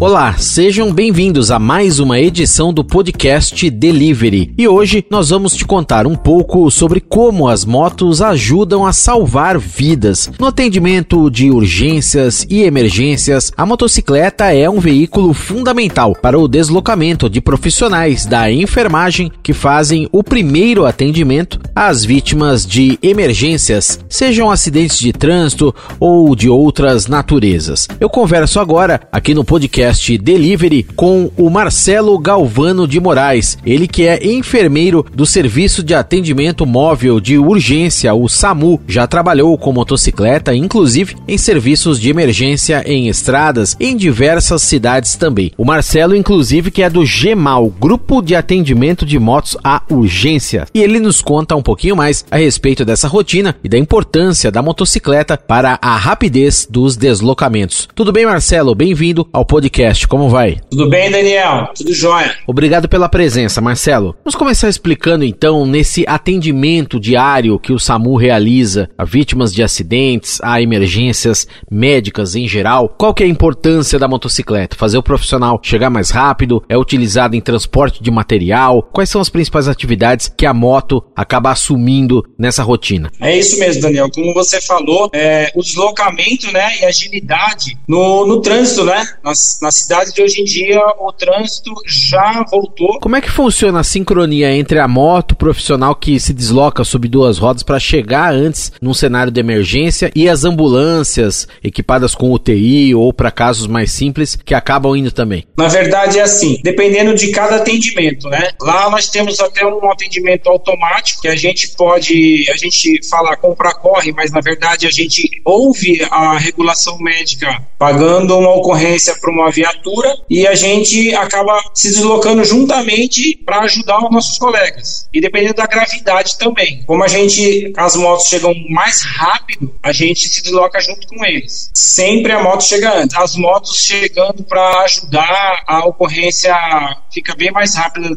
Olá, sejam bem-vindos a mais uma edição do podcast Delivery. E hoje nós vamos te contar um pouco sobre como as motos ajudam a salvar vidas. No atendimento de urgências e emergências, a motocicleta é um veículo fundamental para o deslocamento de profissionais da enfermagem que fazem o primeiro atendimento às vítimas de emergências, sejam acidentes de trânsito ou de outras naturezas. Eu converso agora aqui no podcast podcast Delivery com o Marcelo Galvano de Moraes, ele que é enfermeiro do Serviço de Atendimento Móvel de Urgência, o SAMU. Já trabalhou com motocicleta, inclusive em serviços de emergência em estradas em diversas cidades também. O Marcelo, inclusive, que é do GEMAL, Grupo de Atendimento de Motos à Urgência. E ele nos conta um pouquinho mais a respeito dessa rotina e da importância da motocicleta para a rapidez dos deslocamentos. Tudo bem, Marcelo? Bem-vindo ao podcast podcast. Como vai? Tudo bem, Daniel? Tudo jóia. Obrigado pela presença, Marcelo. Vamos começar explicando então nesse atendimento diário que o SAMU realiza a vítimas de acidentes, a emergências médicas em geral. Qual que é a importância da motocicleta? Fazer o profissional chegar mais rápido? É utilizado em transporte de material? Quais são as principais atividades que a moto acaba assumindo nessa rotina? É isso mesmo, Daniel. Como você falou, é, o deslocamento né, e agilidade no, no trânsito, né? Nas, nas na cidade de hoje em dia, o trânsito já voltou. Como é que funciona a sincronia entre a moto profissional que se desloca sob duas rodas para chegar antes num cenário de emergência e as ambulâncias equipadas com UTI ou para casos mais simples que acabam indo também? Na verdade é assim, dependendo de cada atendimento, né? Lá nós temos até um atendimento automático que a gente pode, a gente fala compra corre, mas na verdade a gente ouve a regulação médica pagando uma ocorrência para uma viatura e a gente acaba se deslocando juntamente para ajudar os nossos colegas. E dependendo da gravidade também. Como a gente, as motos chegam mais rápido, a gente se desloca junto com eles. Sempre a moto chega antes. As motos chegando para ajudar, a ocorrência fica bem mais rápida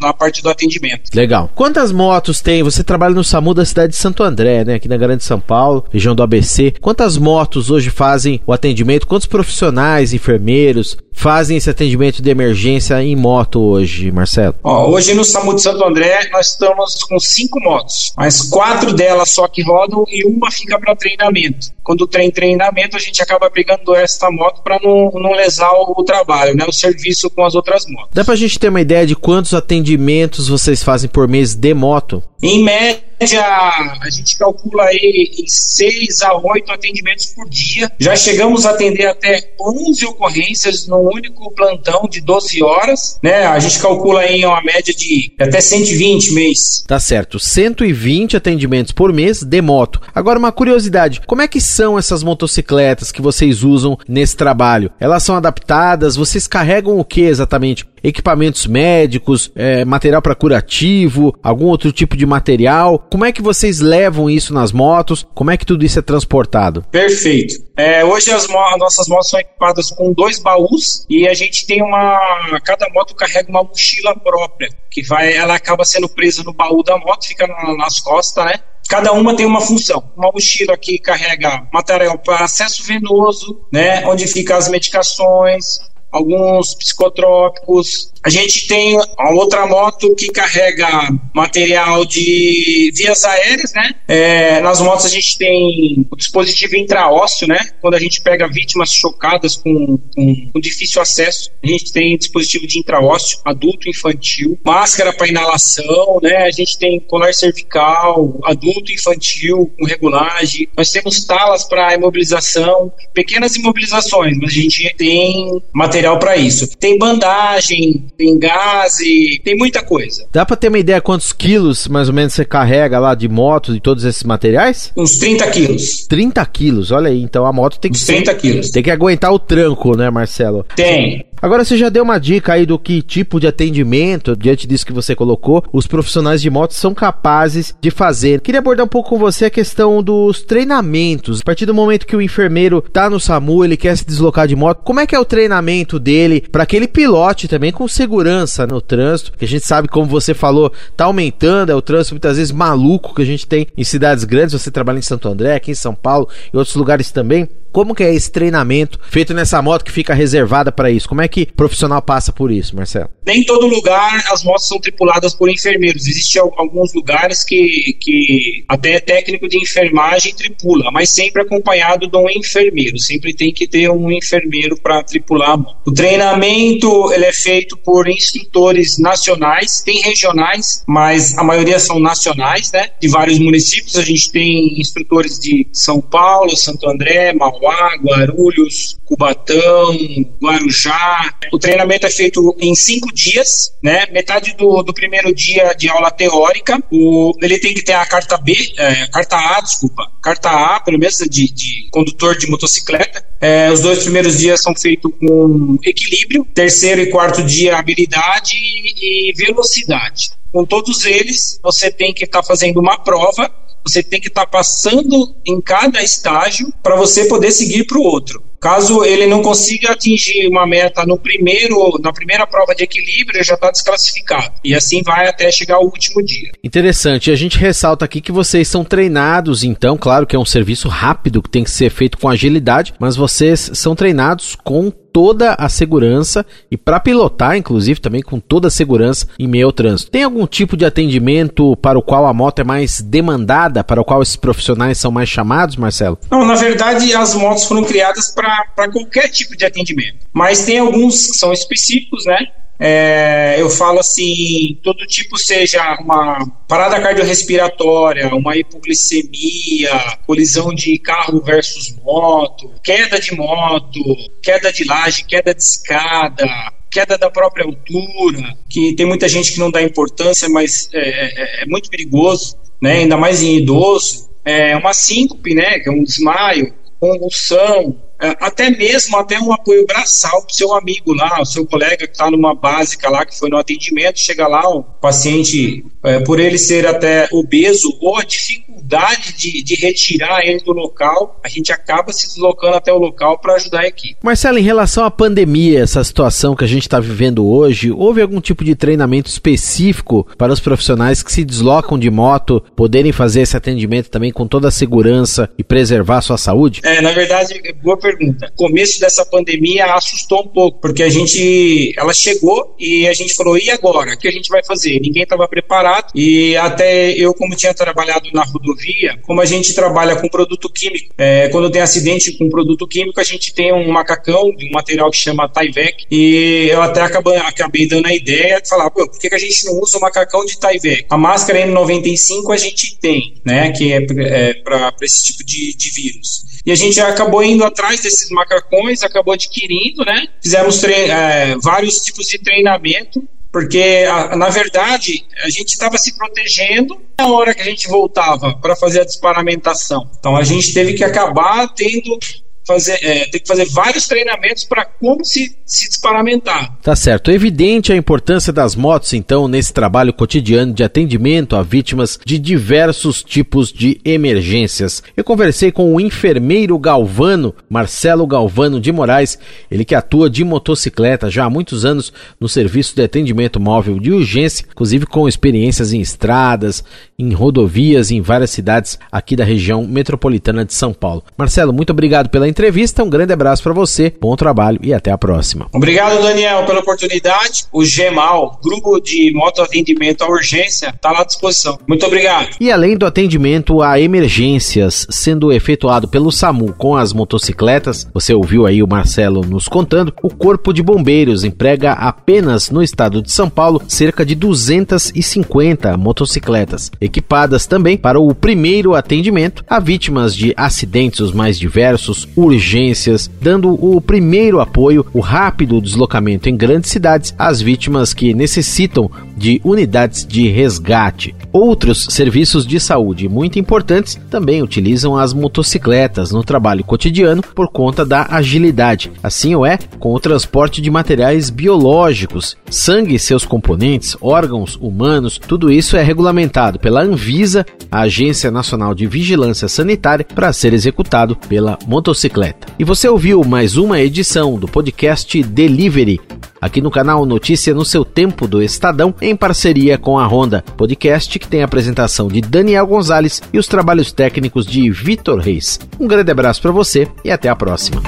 na parte do atendimento. Legal. Quantas motos tem? Você trabalha no SAMU da cidade de Santo André, né? Aqui na Grande São Paulo, região do ABC. Quantas motos hoje fazem o atendimento? Quantos profissionais, enfermeiros, fazem esse atendimento de emergência em moto hoje, Marcelo? Ó, hoje no SAMU de Santo André nós estamos com cinco motos, mas quatro delas só que rodam e uma fica para treinamento. Quando tem treinamento, a gente acaba pegando essa moto para não, não lesar o, trabalho, né, o serviço com as outras motos. Dá para a gente ter uma ideia de quantos atendimentos vocês fazem por mês de moto? Em média, a gente calcula aí em 6 a 8 atendimentos por dia. Já chegamos a atender até 11 ocorrências num único plantão de 12 horas, né? A gente calcula aí uma média de até 120 mês. Tá certo, 120 atendimentos por mês de moto. Agora uma curiosidade, como é que são essas motocicletas que vocês usam nesse trabalho? Elas são adaptadas? Vocês carregam o que exatamente? equipamentos médicos, é, material para curativo, algum outro tipo de material? Como é que vocês levam isso nas motos? Como é que tudo isso é transportado? Perfeito. É, hoje as, mo nossas motos são equipadas com dois baús e a gente tem uma. Cada moto carrega uma mochila própria, que vai, ela acaba sendo presa no baú da moto, fica na, nas costas, né? Cada uma tem uma função. Uma mochila que carrega material para acesso venoso, né, onde ficam as medicações, alguns psicotrópicos. A gente tem a outra moto que carrega material de vias aéreas, né? É, nas motos a gente tem o dispositivo intraósseo, né? Quando a gente pega vítimas chocadas com, com, com difícil acesso, a gente tem dispositivo de intraósseo, adulto infantil, máscara para inalação, né? A gente tem colar cervical, adulto infantil com regulagem. Nós temos talas para imobilização, pequenas imobilizações, mas a gente tem material material para isso. Tem bandagem, tem gás, tem muita coisa. Dá para ter uma ideia quantos quilos mais ou menos você carrega lá de moto e todos esses materiais? Uns 30 quilos. 30 quilos, olha aí. Então a moto tem que. Uns 30 quilos. Tem que aguentar o tranco, né, Marcelo? Tem. Agora você já deu uma dica aí do que tipo de atendimento, diante disso que você colocou, os profissionais de moto são capazes de fazer. Queria abordar um pouco com você a questão dos treinamentos. A partir do momento que o enfermeiro tá no SAMU, ele quer se deslocar de moto, como é que é o treinamento dele para que ele pilote também com segurança no trânsito? Que a gente sabe, como você falou, tá aumentando, é o trânsito muitas vezes maluco que a gente tem em cidades grandes. Você trabalha em Santo André, aqui em São Paulo e outros lugares também. Como que é esse treinamento feito nessa moto que fica reservada para isso? Como é que profissional passa por isso, Marcelo? Nem todo lugar as motos são tripuladas por enfermeiros. Existem alguns lugares que, que até técnico de enfermagem tripula, mas sempre acompanhado de um enfermeiro. Sempre tem que ter um enfermeiro para tripular a moto. O treinamento ele é feito por instrutores nacionais, tem regionais, mas a maioria são nacionais, né? De vários municípios. A gente tem instrutores de São Paulo, Santo André, Mauá, Mauá, Guarulhos, Cubatão, Guarujá. O treinamento é feito em cinco dias, né? Metade do, do primeiro dia de aula teórica. O, ele tem que ter a carta B, é, carta A, desculpa, carta A, pelo menos de, de condutor de motocicleta. É, os dois primeiros dias são feitos com equilíbrio. Terceiro e quarto dia, habilidade e velocidade. Com todos eles, você tem que estar tá fazendo uma prova você tem que estar tá passando em cada estágio para você poder seguir para o outro. Caso ele não consiga atingir uma meta no primeiro, na primeira prova de equilíbrio, já está desclassificado. E assim vai até chegar ao último dia. Interessante. A gente ressalta aqui que vocês são treinados, então, claro que é um serviço rápido que tem que ser feito com agilidade, mas vocês são treinados com toda a segurança e para pilotar, inclusive, também com toda a segurança em meio ao trânsito. Tem algum tipo de atendimento para o qual a moto é mais demandada, para o qual esses profissionais são mais chamados, Marcelo? Não, na verdade, as motos foram criadas para qualquer tipo de atendimento, mas tem alguns que são específicos, né? É, eu falo assim, todo tipo seja uma parada cardiorrespiratória, uma hipoglicemia, colisão de carro versus moto, queda de moto, queda de laje, queda de escada, queda da própria altura, que tem muita gente que não dá importância, mas é, é, é muito perigoso, né? ainda mais em idoso. É uma síncope, né? que é um desmaio, convulsão, é, até mesmo até um apoio braçal para o seu amigo lá, o seu colega que está numa básica lá, que foi no atendimento, chega lá, o paciente, é, por ele ser até obeso, ou a dificuldade de, de retirar ele do local, a gente acaba se deslocando até o local para ajudar a equipe. Marcelo, em relação à pandemia, essa situação que a gente está vivendo hoje, houve algum tipo de treinamento específico para os profissionais que se deslocam de moto poderem fazer esse atendimento também com toda a segurança e preservar a sua saúde? É, na verdade, boa pergunta pergunta. O começo dessa pandemia assustou um pouco, porque a gente, ela chegou e a gente falou, e agora? O que a gente vai fazer? Ninguém estava preparado e até eu, como tinha trabalhado na rodovia, como a gente trabalha com produto químico, é, quando tem acidente com produto químico, a gente tem um macacão um material que chama Tyvek e eu até acabei, acabei dando a ideia de falar, por que, que a gente não usa o macacão de Tyvek? A máscara N95 a gente tem, né, que é, é para esse tipo de, de vírus. E a gente acabou indo atrás desses macacões, acabou adquirindo, né? Fizemos é, vários tipos de treinamento, porque, na verdade, a gente estava se protegendo na hora que a gente voltava para fazer a desparamentação. Então, a gente teve que acabar tendo fazer, é, tem que fazer vários treinamentos para como se, se desparamentar. Tá certo. É evidente a importância das motos, então, nesse trabalho cotidiano de atendimento a vítimas de diversos tipos de emergências. Eu conversei com o enfermeiro Galvano, Marcelo Galvano de Moraes, ele que atua de motocicleta já há muitos anos no serviço de atendimento móvel de urgência, inclusive com experiências em estradas, em rodovias, em várias cidades aqui da região metropolitana de São Paulo. Marcelo, muito obrigado pela entrevista. Um grande abraço para você, bom trabalho e até a próxima. Obrigado, Daniel, pela oportunidade. O GEMAL, Grupo de Moto Atendimento à Urgência, está à disposição. Muito obrigado. E além do atendimento a emergências sendo efetuado pelo SAMU com as motocicletas, você ouviu aí o Marcelo nos contando, o Corpo de Bombeiros emprega apenas no estado de São Paulo cerca de 250 motocicletas, equipadas também para o primeiro atendimento a vítimas de acidentes os mais diversos, urgências, dando o primeiro apoio, o rápido deslocamento em grandes cidades às vítimas que necessitam de unidades de resgate. Outros serviços de saúde muito importantes também utilizam as motocicletas no trabalho cotidiano por conta da agilidade. Assim o é com o transporte de materiais biológicos, sangue e seus componentes, órgãos humanos, tudo isso é regulamentado pela Anvisa, a Agência Nacional de Vigilância Sanitária, para ser executado pela motocicleta. E você ouviu mais uma edição do podcast Delivery aqui no canal Notícia no seu tempo do Estadão, em parceria com a Honda Podcast, que tem a apresentação de Daniel Gonzalez e os trabalhos técnicos de Vitor Reis. Um grande abraço para você e até a próxima.